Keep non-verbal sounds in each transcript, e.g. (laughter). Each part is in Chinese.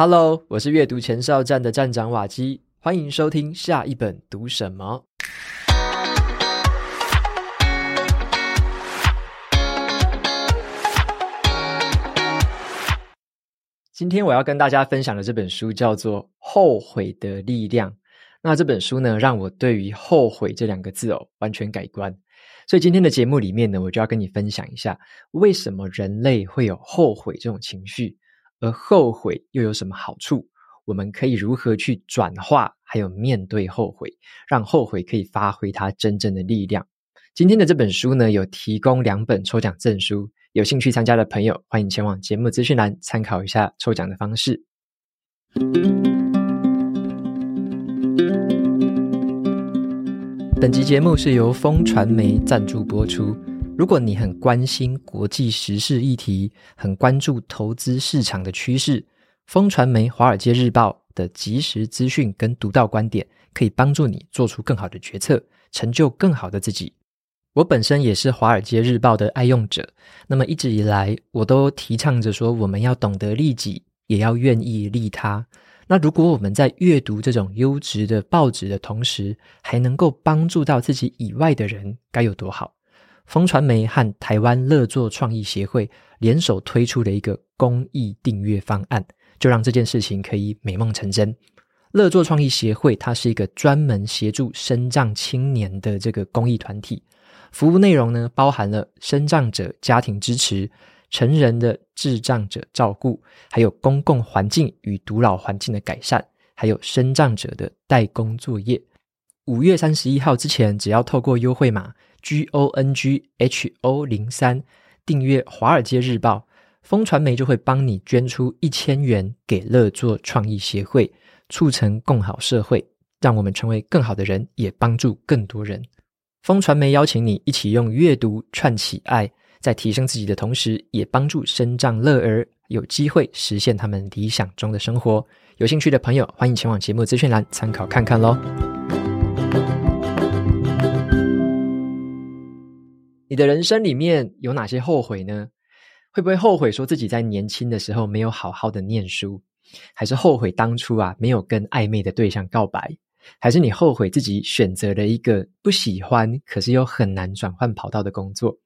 Hello，我是阅读前哨站的站长瓦基，欢迎收听下一本读什么。今天我要跟大家分享的这本书叫做《后悔的力量》。那这本书呢，让我对于“后悔”这两个字哦，完全改观。所以今天的节目里面呢，我就要跟你分享一下，为什么人类会有后悔这种情绪。而后悔又有什么好处？我们可以如何去转化，还有面对后悔，让后悔可以发挥它真正的力量？今天的这本书呢，有提供两本抽奖证书，有兴趣参加的朋友，欢迎前往节目资讯栏参考一下抽奖的方式。本集节目是由风传媒赞助播出。如果你很关心国际时事议题，很关注投资市场的趋势，风传媒《华尔街日报》的即时资讯跟独到观点，可以帮助你做出更好的决策，成就更好的自己。我本身也是《华尔街日报》的爱用者，那么一直以来，我都提倡着说，我们要懂得利己，也要愿意利他。那如果我们在阅读这种优质的报纸的同时，还能够帮助到自己以外的人，该有多好！风传媒和台湾乐作创意协会联手推出的一个公益订阅方案，就让这件事情可以美梦成真。乐作创意协会它是一个专门协助身障青年的这个公益团体，服务内容呢，包含了身障者家庭支持、成人的智障者照顾，还有公共环境与独老环境的改善，还有身障者的代工作业。五月三十一号之前，只要透过优惠码。G O N G H O 零三订阅《华尔街日报》，风传媒就会帮你捐出一千元给乐作创意协会，促成共好社会，让我们成为更好的人，也帮助更多人。风传媒邀请你一起用阅读串起爱，在提升自己的同时，也帮助身障乐儿有机会实现他们理想中的生活。有兴趣的朋友，欢迎前往节目资讯栏参考看看喽。你的人生里面有哪些后悔呢？会不会后悔说自己在年轻的时候没有好好的念书，还是后悔当初啊没有跟暧昧的对象告白，还是你后悔自己选择了一个不喜欢可是又很难转换跑道的工作？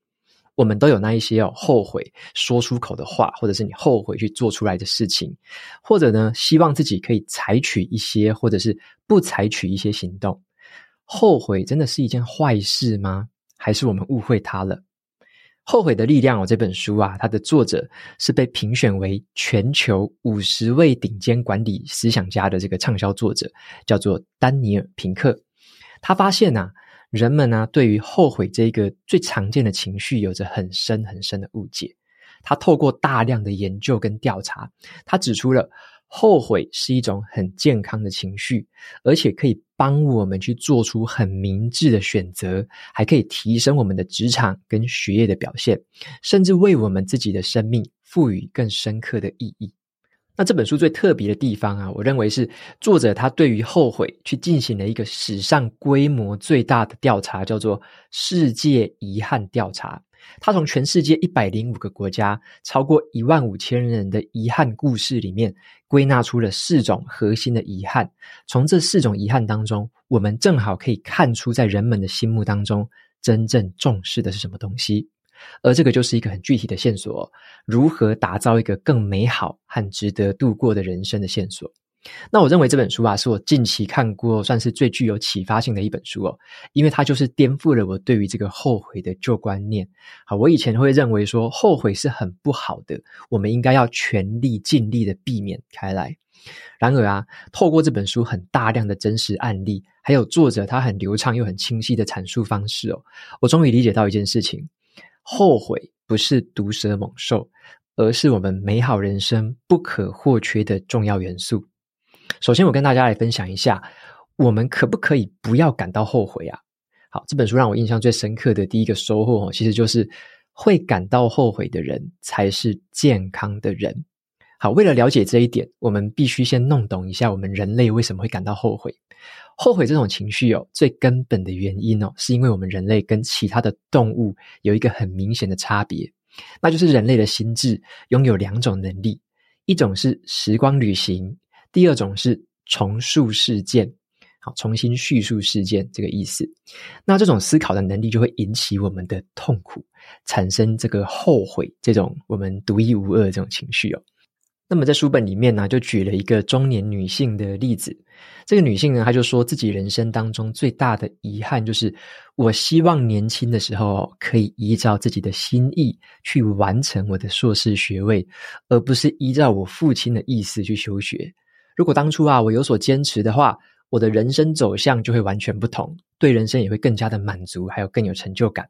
我们都有那一些哦后悔说出口的话，或者是你后悔去做出来的事情，或者呢希望自己可以采取一些，或者是不采取一些行动。后悔真的是一件坏事吗？还是我们误会他了？《后悔的力量》哦，这本书啊，它的作者是被评选为全球五十位顶尖管理思想家的这个畅销作者，叫做丹尼尔·平克。他发现啊，人们啊，对于后悔这个最常见的情绪，有着很深很深的误解。他透过大量的研究跟调查，他指出了。后悔是一种很健康的情绪，而且可以帮我们去做出很明智的选择，还可以提升我们的职场跟学业的表现，甚至为我们自己的生命赋予更深刻的意义。那这本书最特别的地方啊，我认为是作者他对于后悔去进行了一个史上规模最大的调查，叫做世界遗憾调查。他从全世界一百零五个国家，超过一万五千人的遗憾故事里面，归纳出了四种核心的遗憾。从这四种遗憾当中，我们正好可以看出，在人们的心目当中，真正重视的是什么东西。而这个就是一个很具体的线索，如何打造一个更美好和值得度过的人生的线索。那我认为这本书啊，是我近期看过算是最具有启发性的一本书哦，因为它就是颠覆了我对于这个后悔的旧观念。好，我以前会认为说后悔是很不好的，我们应该要全力尽力的避免开来。然而啊，透过这本书很大量的真实案例，还有作者他很流畅又很清晰的阐述方式哦，我终于理解到一件事情：后悔不是毒蛇猛兽，而是我们美好人生不可或缺的重要元素。首先，我跟大家来分享一下，我们可不可以不要感到后悔啊？好，这本书让我印象最深刻的第一个收获哦，其实就是会感到后悔的人才是健康的人。好，为了了解这一点，我们必须先弄懂一下我们人类为什么会感到后悔。后悔这种情绪哦，最根本的原因哦，是因为我们人类跟其他的动物有一个很明显的差别，那就是人类的心智拥有两种能力。一种是时光旅行，第二种是重述事件。好，重新叙述事件这个意思。那这种思考的能力就会引起我们的痛苦，产生这个后悔这种我们独一无二这种情绪哦。那么在书本里面呢，就举了一个中年女性的例子。这个女性呢，她就说自己人生当中最大的遗憾就是，我希望年轻的时候可以依照自己的心意去完成我的硕士学位，而不是依照我父亲的意思去休学。如果当初啊，我有所坚持的话。我的人生走向就会完全不同，对人生也会更加的满足，还有更有成就感。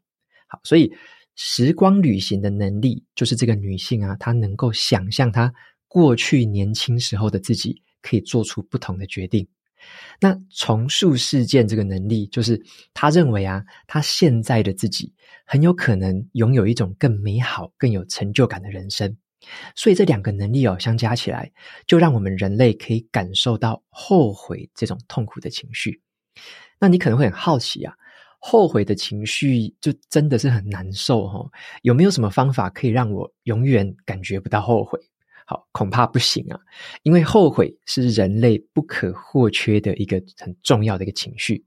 好，所以时光旅行的能力，就是这个女性啊，她能够想象她过去年轻时候的自己可以做出不同的决定。那重塑事件这个能力，就是她认为啊，她现在的自己很有可能拥有一种更美好、更有成就感的人生。所以这两个能力哦，相加起来，就让我们人类可以感受到后悔这种痛苦的情绪。那你可能会很好奇啊，后悔的情绪就真的是很难受哦？有没有什么方法可以让我永远感觉不到后悔？好，恐怕不行啊，因为后悔是人类不可或缺的一个很重要的一个情绪。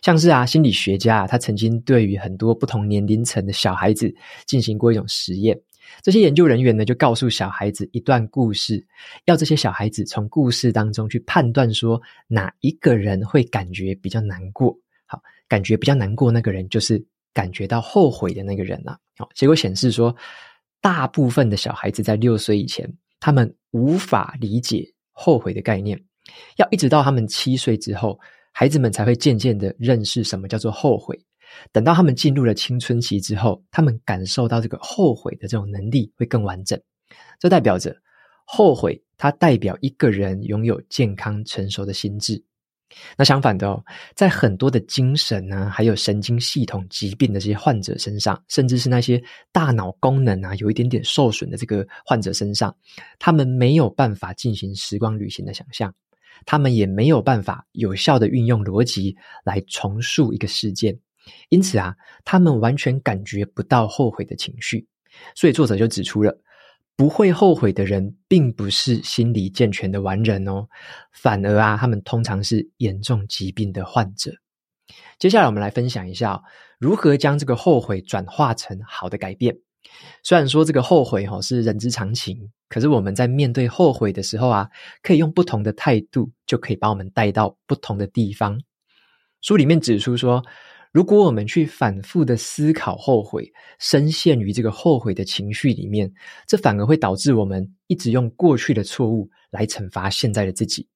像是啊，心理学家啊，他曾经对于很多不同年龄层的小孩子进行过一种实验。这些研究人员呢，就告诉小孩子一段故事，要这些小孩子从故事当中去判断说哪一个人会感觉比较难过。好，感觉比较难过那个人就是感觉到后悔的那个人了。好，结果显示说，大部分的小孩子在六岁以前，他们无法理解后悔的概念，要一直到他们七岁之后，孩子们才会渐渐的认识什么叫做后悔。等到他们进入了青春期之后，他们感受到这个后悔的这种能力会更完整。这代表着后悔，它代表一个人拥有健康成熟的心智。那相反的哦，在很多的精神啊，还有神经系统疾病的这些患者身上，甚至是那些大脑功能啊有一点点受损的这个患者身上，他们没有办法进行时光旅行的想象，他们也没有办法有效的运用逻辑来重塑一个事件。因此啊，他们完全感觉不到后悔的情绪，所以作者就指出了，不会后悔的人，并不是心理健全的完人哦，反而啊，他们通常是严重疾病的患者。接下来我们来分享一下，如何将这个后悔转化成好的改变。虽然说这个后悔哈是人之常情，可是我们在面对后悔的时候啊，可以用不同的态度，就可以把我们带到不同的地方。书里面指出说，如果我们去反复的思考后悔，深陷于这个后悔的情绪里面，这反而会导致我们一直用过去的错误来惩罚现在的自己。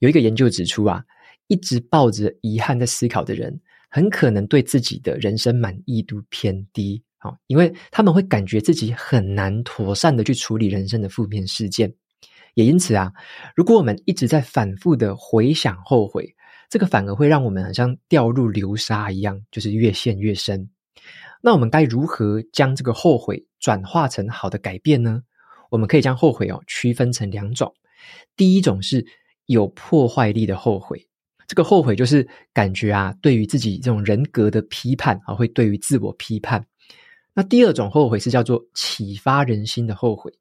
有一个研究指出啊，一直抱着遗憾在思考的人，很可能对自己的人生满意度偏低。好，因为他们会感觉自己很难妥善的去处理人生的负面事件。也因此啊，如果我们一直在反复的回想后悔，这个反而会让我们好像掉入流沙一样，就是越陷越深。那我们该如何将这个后悔转化成好的改变呢？我们可以将后悔哦区分成两种。第一种是有破坏力的后悔，这个后悔就是感觉啊，对于自己这种人格的批判啊，会对于自我批判。那第二种后悔是叫做启发人心的后悔。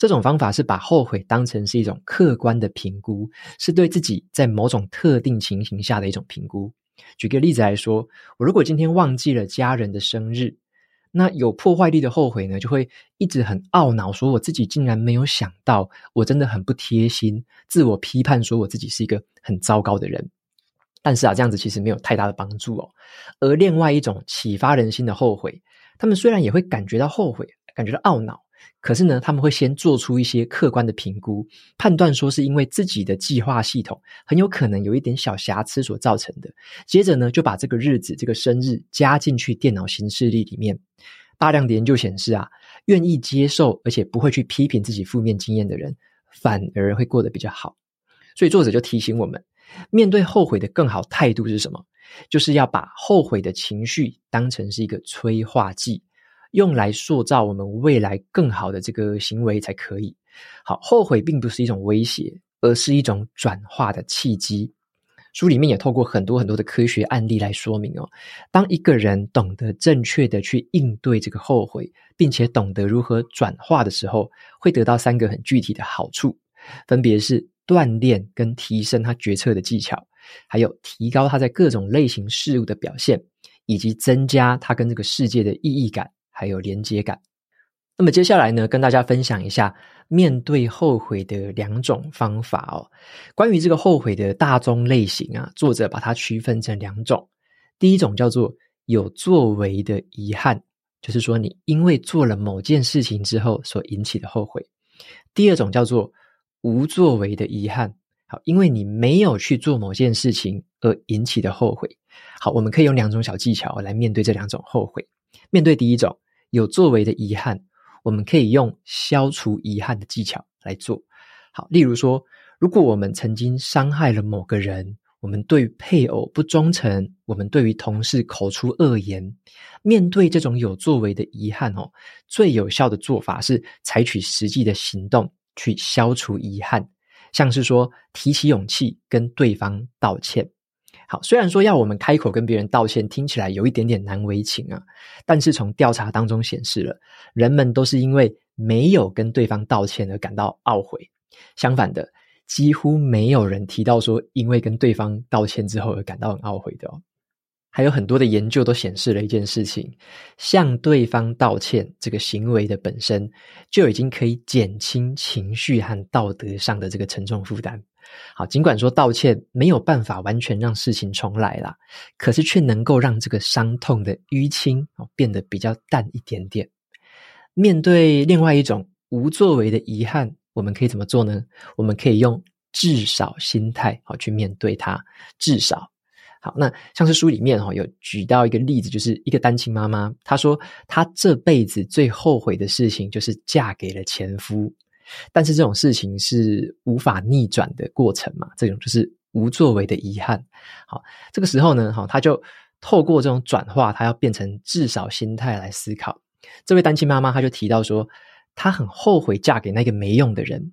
这种方法是把后悔当成是一种客观的评估，是对自己在某种特定情形下的一种评估。举个例子来说，我如果今天忘记了家人的生日，那有破坏力的后悔呢，就会一直很懊恼，说我自己竟然没有想到，我真的很不贴心，自我批判说我自己是一个很糟糕的人。但是啊，这样子其实没有太大的帮助哦。而另外一种启发人心的后悔，他们虽然也会感觉到后悔，感觉到懊恼。可是呢，他们会先做出一些客观的评估，判断说是因为自己的计划系统很有可能有一点小瑕疵所造成的。接着呢，就把这个日子、这个生日加进去电脑行事历里面。大量的研究显示啊，愿意接受而且不会去批评自己负面经验的人，反而会过得比较好。所以作者就提醒我们，面对后悔的更好态度是什么？就是要把后悔的情绪当成是一个催化剂。用来塑造我们未来更好的这个行为才可以。好，后悔并不是一种威胁，而是一种转化的契机。书里面也透过很多很多的科学案例来说明哦，当一个人懂得正确的去应对这个后悔，并且懂得如何转化的时候，会得到三个很具体的好处，分别是锻炼跟提升他决策的技巧，还有提高他在各种类型事物的表现，以及增加他跟这个世界的意义感，还有连接感。那么接下来呢，跟大家分享一下面对后悔的两种方法哦。关于这个后悔的大宗类型啊，作者把它区分成两种。第一种叫做有作为的遗憾，就是说你因为做了某件事情之后所引起的后悔。第二种叫做无作为的遗憾，好，因为你没有去做某件事情而引起的后悔。好，我们可以用两种小技巧来面对这两种后悔。面对第一种有作为的遗憾。我们可以用消除遗憾的技巧来做好，例如说，如果我们曾经伤害了某个人，我们对配偶不忠诚，我们对于同事口出恶言，面对这种有作为的遗憾哦，最有效的做法是采取实际的行动去消除遗憾，像是说提起勇气跟对方道歉。好，虽然说要我们开口跟别人道歉，听起来有一点点难为情啊，但是从调查当中显示了，人们都是因为没有跟对方道歉而感到懊悔。相反的，几乎没有人提到说因为跟对方道歉之后而感到很懊悔的哦。还有很多的研究都显示了一件事情，向对方道歉这个行为的本身就已经可以减轻情绪和道德上的这个沉重负担。好，尽管说道歉没有办法完全让事情重来啦，可是却能够让这个伤痛的淤青哦变得比较淡一点点。面对另外一种无作为的遗憾，我们可以怎么做呢？我们可以用至少心态好去面对它。至少，好，那像是书里面哈有举到一个例子，就是一个单亲妈妈，她说她这辈子最后悔的事情就是嫁给了前夫。但是这种事情是无法逆转的过程嘛，这种就是无作为的遗憾。好，这个时候呢，哈，他就透过这种转化，他要变成至少心态来思考。这位单亲妈妈，她就提到说，她很后悔嫁给那个没用的人，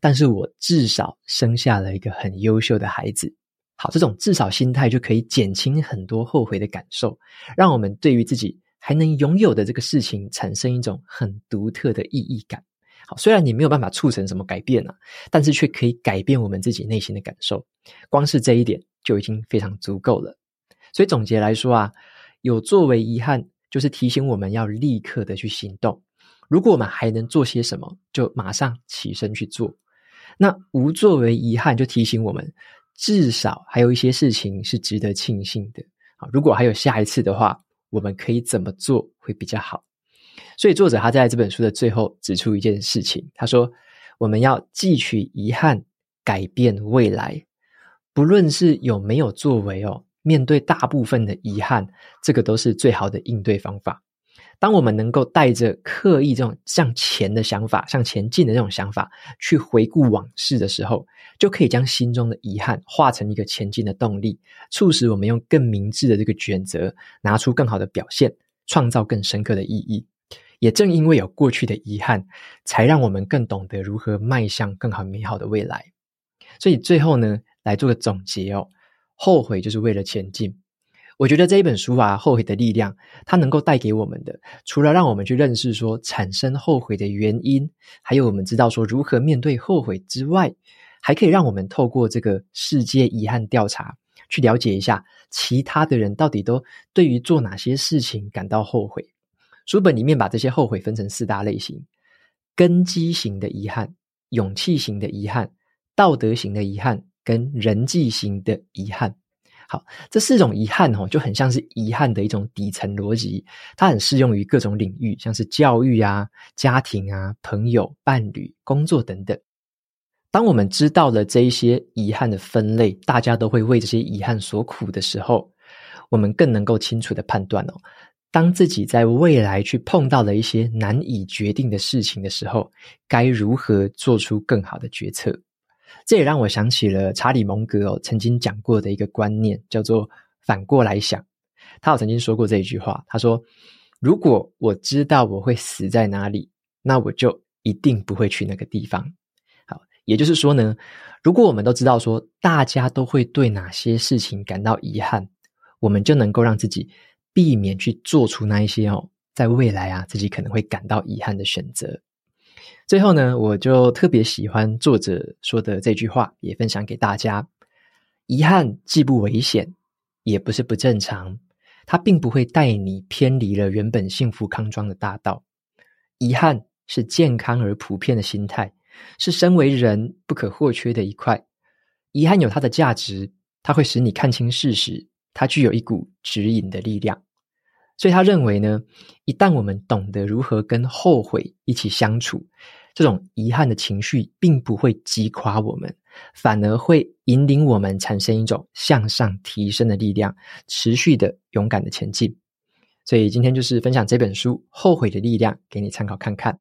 但是我至少生下了一个很优秀的孩子。好，这种至少心态就可以减轻很多后悔的感受，让我们对于自己还能拥有的这个事情产生一种很独特的意义感。好，虽然你没有办法促成什么改变啊，但是却可以改变我们自己内心的感受。光是这一点就已经非常足够了。所以总结来说啊，有作为遗憾，就是提醒我们要立刻的去行动。如果我们还能做些什么，就马上起身去做。那无作为遗憾，就提醒我们，至少还有一些事情是值得庆幸的。好，如果还有下一次的话，我们可以怎么做会比较好？所以作者他在这本书的最后指出一件事情，他说：“我们要汲取遗憾，改变未来。不论是有没有作为哦，面对大部分的遗憾，这个都是最好的应对方法。当我们能够带着刻意这种向前的想法、向前进的这种想法去回顾往事的时候，就可以将心中的遗憾化成一个前进的动力，促使我们用更明智的这个选择，拿出更好的表现，创造更深刻的意义。”也正因为有过去的遗憾，才让我们更懂得如何迈向更好美好的未来。所以最后呢，来做个总结哦。后悔就是为了前进。我觉得这一本书啊，《后悔的力量》，它能够带给我们的，除了让我们去认识说产生后悔的原因，还有我们知道说如何面对后悔之外，还可以让我们透过这个世界遗憾调查，去了解一下其他的人到底都对于做哪些事情感到后悔。书本里面把这些后悔分成四大类型：根基型的遗憾、勇气型的遗憾、道德型的遗憾跟人际型的遗憾。好，这四种遗憾哦，就很像是遗憾的一种底层逻辑，它很适用于各种领域，像是教育啊、家庭啊、朋友、伴侣、工作等等。当我们知道了这一些遗憾的分类，大家都会为这些遗憾所苦的时候，我们更能够清楚地判断哦。当自己在未来去碰到了一些难以决定的事情的时候，该如何做出更好的决策？这也让我想起了查理蒙格哦曾经讲过的一个观念，叫做“反过来想”。他有曾经说过这一句话，他说：“如果我知道我会死在哪里，那我就一定不会去那个地方。”好，也就是说呢，如果我们都知道说大家都会对哪些事情感到遗憾，我们就能够让自己避免去做出那一些哦，在未来啊自己可能会感到遗憾的选择。最后呢，我就特别喜欢作者说的这句话，也分享给大家：遗憾既不危险，也不是不正常，它并不会带你偏离了原本幸福康庄的大道。遗憾是健康而普遍的心态。是身为人不可或缺的一块。遗憾有它的价值，它会使你看清事实，它具有一股指引的力量。所以他认为呢，一旦我们懂得如何跟后悔一起相处，这种遗憾的情绪并不会击垮我们，反而会引领我们产生一种向上提升的力量，持续的勇敢的前进。所以今天就是分享这本书《后悔的力量》，给你参考看看。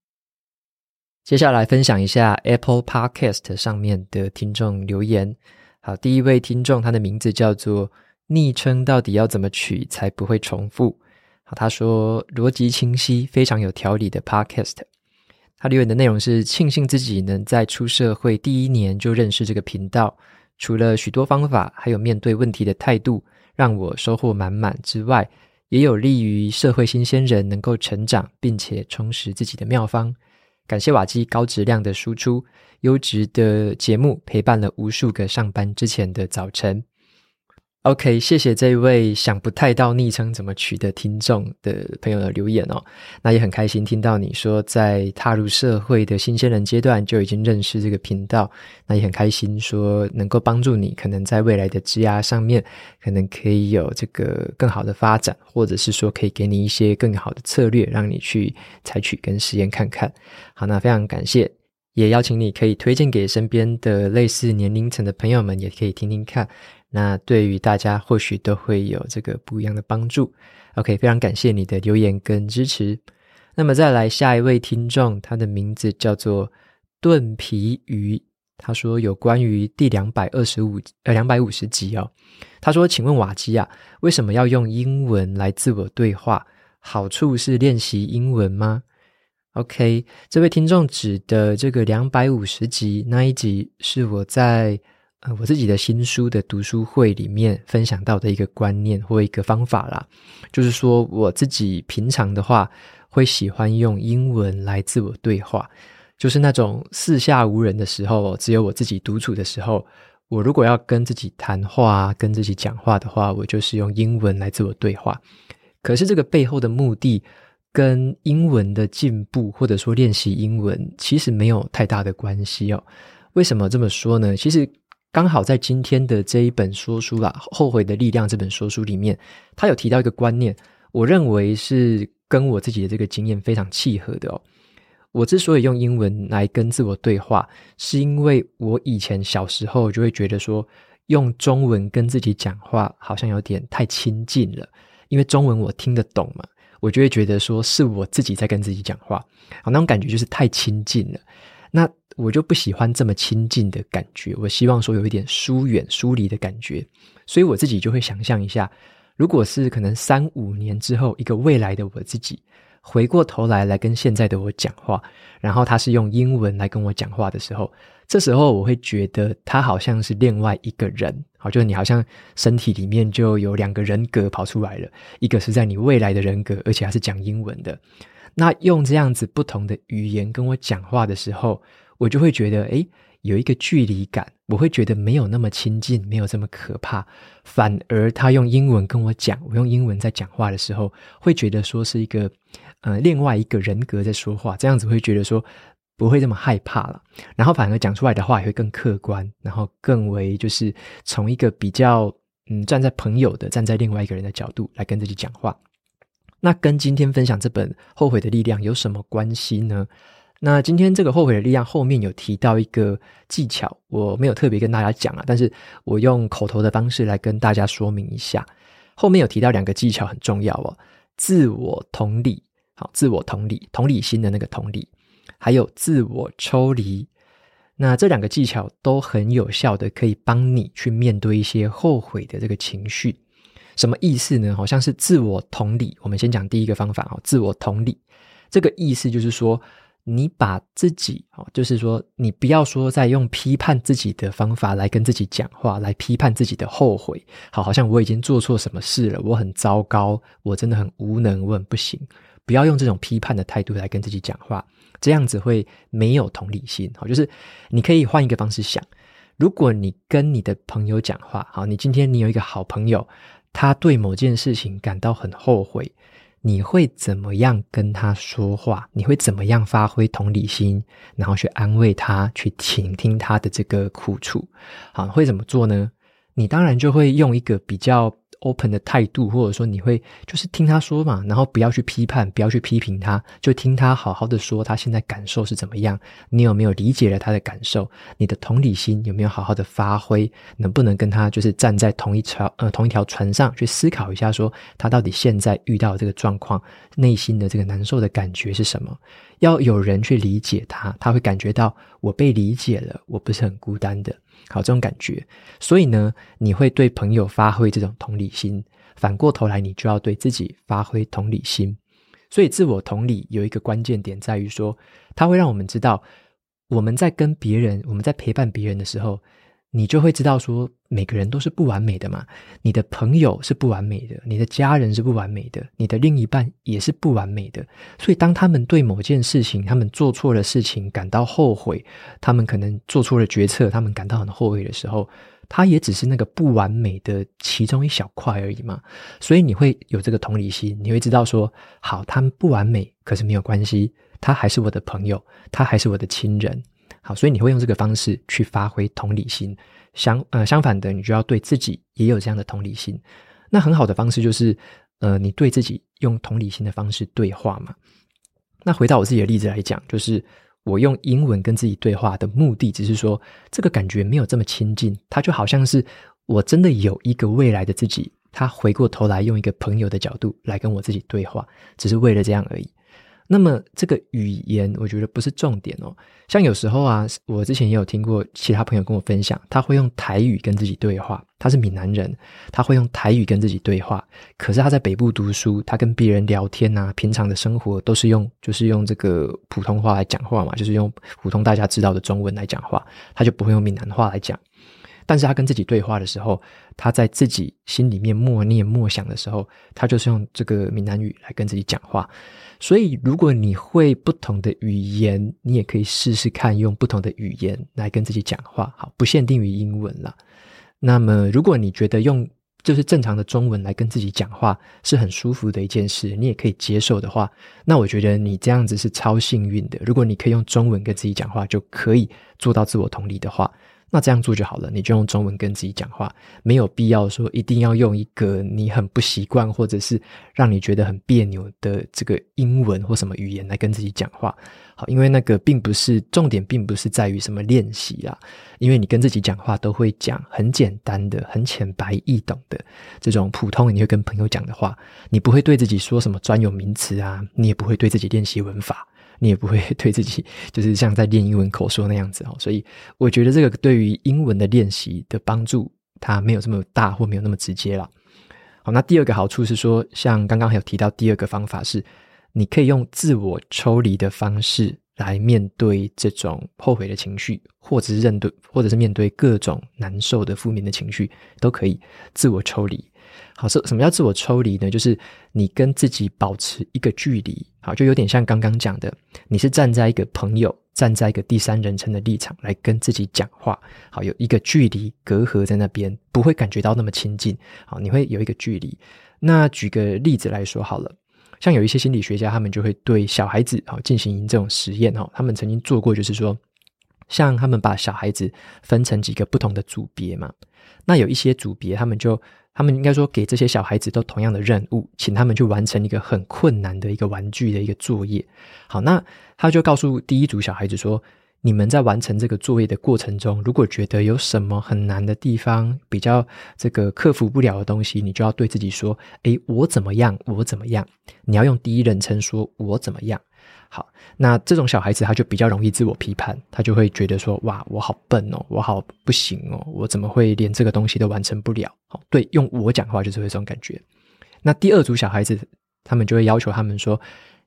接下来分享一下 Apple Podcast 上面的听众留言。好，第一位听众，他的名字叫做“昵称到底要怎么取才不会重复？”他说逻辑清晰、非常有条理的 Podcast。他留言的内容是：庆幸自己能在出社会第一年就认识这个频道，除了许多方法，还有面对问题的态度，让我收获满满之外，也有利于社会新鲜人能够成长，并且充实自己的妙方。感谢瓦基高质量的输出，优质的节目陪伴了无数个上班之前的早晨。OK，谢谢这位想不太到昵称怎么取的听众的朋友的留言哦。那也很开心听到你说在踏入社会的新鲜人阶段就已经认识这个频道，那也很开心说能够帮助你可能在未来的职涯上面可能可以有这个更好的发展，或者是说可以给你一些更好的策略，让你去采取跟实验看看。好，那非常感谢，也邀请你可以推荐给身边的类似年龄层的朋友们，也可以听听看。那对于大家或许都会有这个不一样的帮助。OK，非常感谢你的留言跟支持。那么再来下一位听众，他的名字叫做炖皮鱼。他说有关于第两百二十五呃两百五十集哦。他说，请问瓦基啊，为什么要用英文来自我对话？好处是练习英文吗？OK，这位听众指的这个两百五十集那一集是我在。呃，我自己的新书的读书会里面分享到的一个观念或一个方法啦，就是说我自己平常的话会喜欢用英文来自我对话，就是那种四下无人的时候，只有我自己独处的时候，我如果要跟自己谈话、跟自己讲话的话，我就是用英文来自我对话。可是这个背后的目的跟英文的进步或者说练习英文其实没有太大的关系哦。为什么这么说呢？其实。刚好在今天的这一本说书啦，《后悔的力量》这本说书里面，他有提到一个观念，我认为是跟我自己的这个经验非常契合的哦。我之所以用英文来跟自我对话，是因为我以前小时候就会觉得说，用中文跟自己讲话好像有点太亲近了，因为中文我听得懂嘛，我就会觉得说是我自己在跟自己讲话，好，那种感觉就是太亲近了。那我就不喜欢这么亲近的感觉，我希望说有一点疏远、疏离的感觉，所以我自己就会想象一下，如果是可能三五年之后，一个未来的我自己回过头来来跟现在的我讲话，然后他是用英文来跟我讲话的时候，这时候我会觉得他好像是另外一个人，好，就是你好像身体里面就有两个人格跑出来了，一个是在你未来的人格，而且还是讲英文的。那用这样子不同的语言跟我讲话的时候，我就会觉得，诶，有一个距离感，我会觉得没有那么亲近，没有这么可怕。反而他用英文跟我讲，我用英文在讲话的时候，会觉得说是一个，呃，另外一个人格在说话，这样子会觉得说不会这么害怕了。然后反而讲出来的话也会更客观，然后更为就是从一个比较，嗯，站在朋友的，站在另外一个人的角度来跟自己讲话。那跟今天分享这本《后悔的力量》有什么关系呢？那今天这个《后悔的力量》后面有提到一个技巧，我没有特别跟大家讲啊，但是我用口头的方式来跟大家说明一下。后面有提到两个技巧很重要哦，自我同理，好，自我同理，同理心的那个同理，还有自我抽离。那这两个技巧都很有效的，可以帮你去面对一些后悔的这个情绪。什么意思呢？好像是自我同理。我们先讲第一个方法哦，自我同理。这个意思就是说，你把自己哦，就是说，你不要说在用批判自己的方法来跟自己讲话，来批判自己的后悔，好，好像我已经做错什么事了，我很糟糕，我真的很无能，我很不行。不要用这种批判的态度来跟自己讲话，这样子会没有同理心。好，就是你可以换一个方式想，如果你跟你的朋友讲话，好，你今天你有一个好朋友，他对某件事情感到很后悔。你会怎么样跟他说话？你会怎么样发挥同理心，然后去安慰他，去倾听他的这个苦楚？好，会怎么做呢？你当然就会用一个比较 open 的态度，或者说你会就是听他说嘛，然后不要去批判，不要去批评他，就听他好好的说他现在感受是怎么样。你有没有理解了他的感受？你的同理心有没有好好的发挥？能不能跟他就是站在同一条呃同一条船上去思考一下，说他到底现在遇到这个状况，内心的这个难受的感觉是什么？要有人去理解他，他会感觉到我被理解了，我不是很孤单的。好，这种感觉，所以呢，你会对朋友发挥这种同理心，反过头来，你就要对自己发挥同理心。所以，自我同理有一个关键点在于说，它会让我们知道，我们在跟别人，我们在陪伴别人的时候。你就会知道说，每个人都是不完美的嘛。你的朋友是不完美的，你的家人是不完美的，你的另一半也是不完美的。所以，当他们对某件事情，他们做错了事情感到后悔，他们可能做错了决策，他们感到很后悔的时候，他也只是那个不完美的其中一小块而已嘛。所以，你会有这个同理心，你会知道说，好，他们不完美，可是没有关系，他还是我的朋友，他还是我的亲人。好，所以你会用这个方式去发挥同理心，相呃相反的，你就要对自己也有这样的同理心。那很好的方式就是，呃，你对自己用同理心的方式对话嘛。那回到我自己的例子来讲，就是我用英文跟自己对话的目的，只是说这个感觉没有这么亲近，它就好像是我真的有一个未来的自己，他回过头来用一个朋友的角度来跟我自己对话，只是为了这样而已。那么这个语言，我觉得不是重点哦。像有时候啊，我之前也有听过其他朋友跟我分享，他会用台语跟自己对话。他是闽南人，他会用台语跟自己对话。可是他在北部读书，他跟别人聊天啊，平常的生活都是用，就是用这个普通话来讲话嘛，就是用普通大家知道的中文来讲话，他就不会用闽南话来讲。但是他跟自己对话的时候，他在自己心里面默念默想的时候，他就是用这个闽南语来跟自己讲话。所以，如果你会不同的语言，你也可以试试看用不同的语言来跟自己讲话。好，不限定于英文啦。那么，如果你觉得用就是正常的中文来跟自己讲话是很舒服的一件事，你也可以接受的话，那我觉得你这样子是超幸运的。如果你可以用中文跟自己讲话，就可以做到自我同理的话。那这样做就好了，你就用中文跟自己讲话，没有必要说一定要用一个你很不习惯或者是让你觉得很别扭的这个英文或什么语言来跟自己讲话。好，因为那个并不是重点，并不是在于什么练习啊，因为你跟自己讲话都会讲很简单的、很浅白易懂的这种普通你会跟朋友讲的话，你不会对自己说什么专有名词啊，你也不会对自己练习文法。你也不会 (laughs) 对自己就是像在练英文口说那样子哦，所以我觉得这个对于英文的练习的帮助，它没有这么大或没有那么直接了。好，那第二个好处是说，像刚刚还有提到第二个方法是，你可以用自我抽离的方式来面对这种后悔的情绪，或者是认对，或者是面对各种难受的负面的情绪，都可以自我抽离。好，什什么叫自我抽离呢？就是你跟自己保持一个距离，好，就有点像刚刚讲的，你是站在一个朋友，站在一个第三人称的立场来跟自己讲话，好，有一个距离隔阂在那边，不会感觉到那么亲近，好，你会有一个距离。那举个例子来说好了，像有一些心理学家，他们就会对小孩子好进行这种实验，哈，他们曾经做过，就是说，像他们把小孩子分成几个不同的组别嘛，那有一些组别，他们就他们应该说，给这些小孩子都同样的任务，请他们去完成一个很困难的一个玩具的一个作业。好，那他就告诉第一组小孩子说：“你们在完成这个作业的过程中，如果觉得有什么很难的地方，比较这个克服不了的东西，你就要对自己说：‘诶，我怎么样？我怎么样？’你要用第一人称说：‘我怎么样？’”好，那这种小孩子他就比较容易自我批判，他就会觉得说：“哇，我好笨哦，我好不行哦，我怎么会连这个东西都完成不了？”好，对，用我讲话就是会这种感觉。那第二组小孩子，他们就会要求他们说：“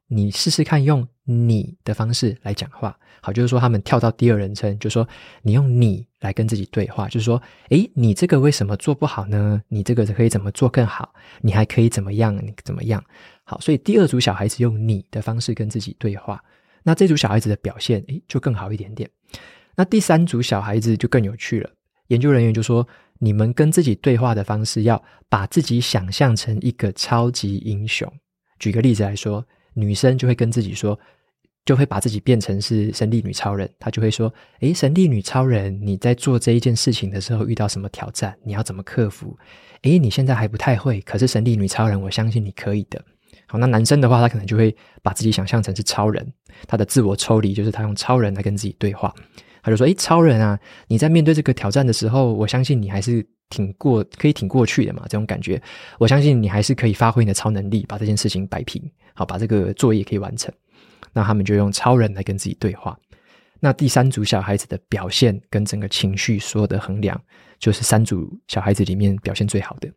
你试试看用你的方式来讲话。好，就是说他们跳到第二人称，就说你用你来跟自己对话，就是说，诶，你这个为什么做不好呢？你这个可以怎么做更好？你还可以怎么样？你怎么样？好，所以第二组小孩子用你的方式跟自己对话，那这组小孩子的表现，诶，就更好一点点。那第三组小孩子就更有趣了。研究人员就说，你们跟自己对话的方式，要把自己想象成一个超级英雄。举个例子来说，女生就会跟自己说，就会把自己变成是神力女超人。她就会说：“诶，神力女超人，你在做这一件事情的时候遇到什么挑战？你要怎么克服？诶，你现在还不太会，可是神力女超人，我相信你可以的。”好，那男生的话，他可能就会把自己想象成是超人，他的自我抽离就是他用超人来跟自己对话。他就说：“诶，超人啊，你在面对这个挑战的时候，我相信你还是挺过，可以挺过去的嘛。这种感觉，我相信你还是可以发挥你的超能力，把这件事情摆平，好，把这个作业可以完成。那他们就用超人来跟自己对话。那第三组小孩子的表现跟整个情绪所有的衡量，就是三组小孩子里面表现最好的。”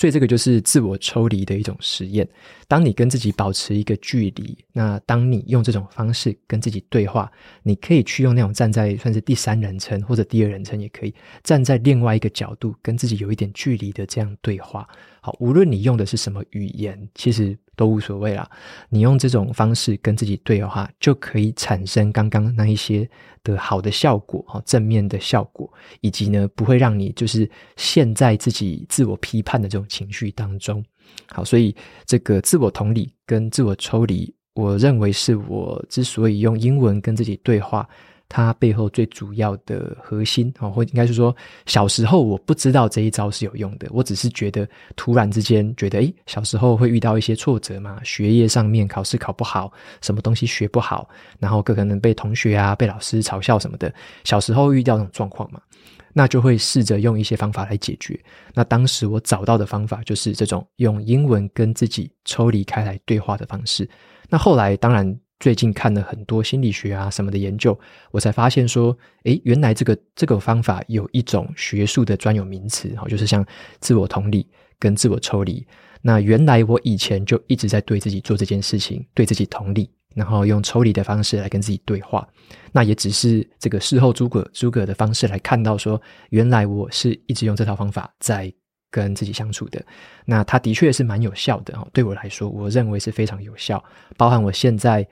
所以这个就是自我抽离的一种实验。当你跟自己保持一个距离，那当你用这种方式跟自己对话，你可以去用那种站在算是第三人称或者第二人称也可以，站在另外一个角度跟自己有一点距离的这样对话。好，无论你用的是什么语言，其实都无所谓啦。你用这种方式跟自己对话，就可以产生刚刚那一些的好的效果，哈，正面的效果，以及呢，不会让你就是陷在自己自我批判的这种情绪当中。好，所以这个自我同理跟自我抽离，我认为是我之所以用英文跟自己对话。它背后最主要的核心啊，或应该是说，小时候我不知道这一招是有用的，我只是觉得突然之间觉得，诶，小时候会遇到一些挫折嘛，学业上面考试考不好，什么东西学不好，然后可可能被同学啊、被老师嘲笑什么的，小时候遇到这种状况嘛，那就会试着用一些方法来解决。那当时我找到的方法就是这种用英文跟自己抽离开来对话的方式。那后来当然。最近看了很多心理学啊什么的研究，我才发现说，诶，原来这个这个方法有一种学术的专有名词，哈，就是像自我同理跟自我抽离。那原来我以前就一直在对自己做这件事情，对自己同理，然后用抽离的方式来跟自己对话。那也只是这个事后诸葛诸葛的方式来看到说，原来我是一直用这套方法在跟自己相处的。那它的确是蛮有效的，哈，对我来说，我认为是非常有效，包含我现在。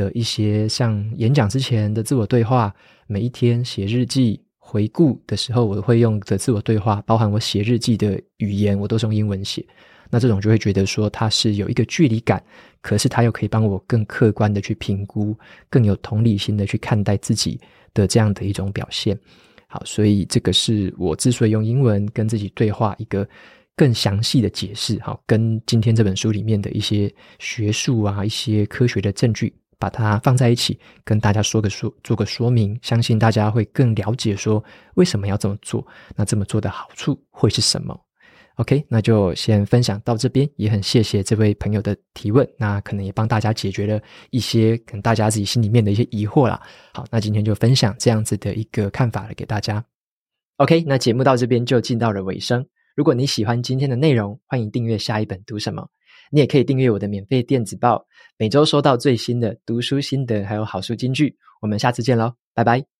的一些像演讲之前的自我对话，每一天写日记回顾的时候，我会用的自我对话，包含我写日记的语言，我都是用英文写。那这种就会觉得说它是有一个距离感，可是它又可以帮我更客观的去评估，更有同理心的去看待自己的这样的一种表现。好，所以这个是我之所以用英文跟自己对话一个更详细的解释。好，跟今天这本书里面的一些学术啊，一些科学的证据。把它放在一起，跟大家说个说，做个说明，相信大家会更了解说为什么要这么做。那这么做的好处会是什么？OK，那就先分享到这边，也很谢谢这位朋友的提问，那可能也帮大家解决了一些可能大家自己心里面的一些疑惑啦。好，那今天就分享这样子的一个看法了给大家。OK，那节目到这边就进到了尾声。如果你喜欢今天的内容，欢迎订阅下一本读什么。你也可以订阅我的免费电子报，每周收到最新的读书心得，还有好书金句。我们下次见喽，拜拜。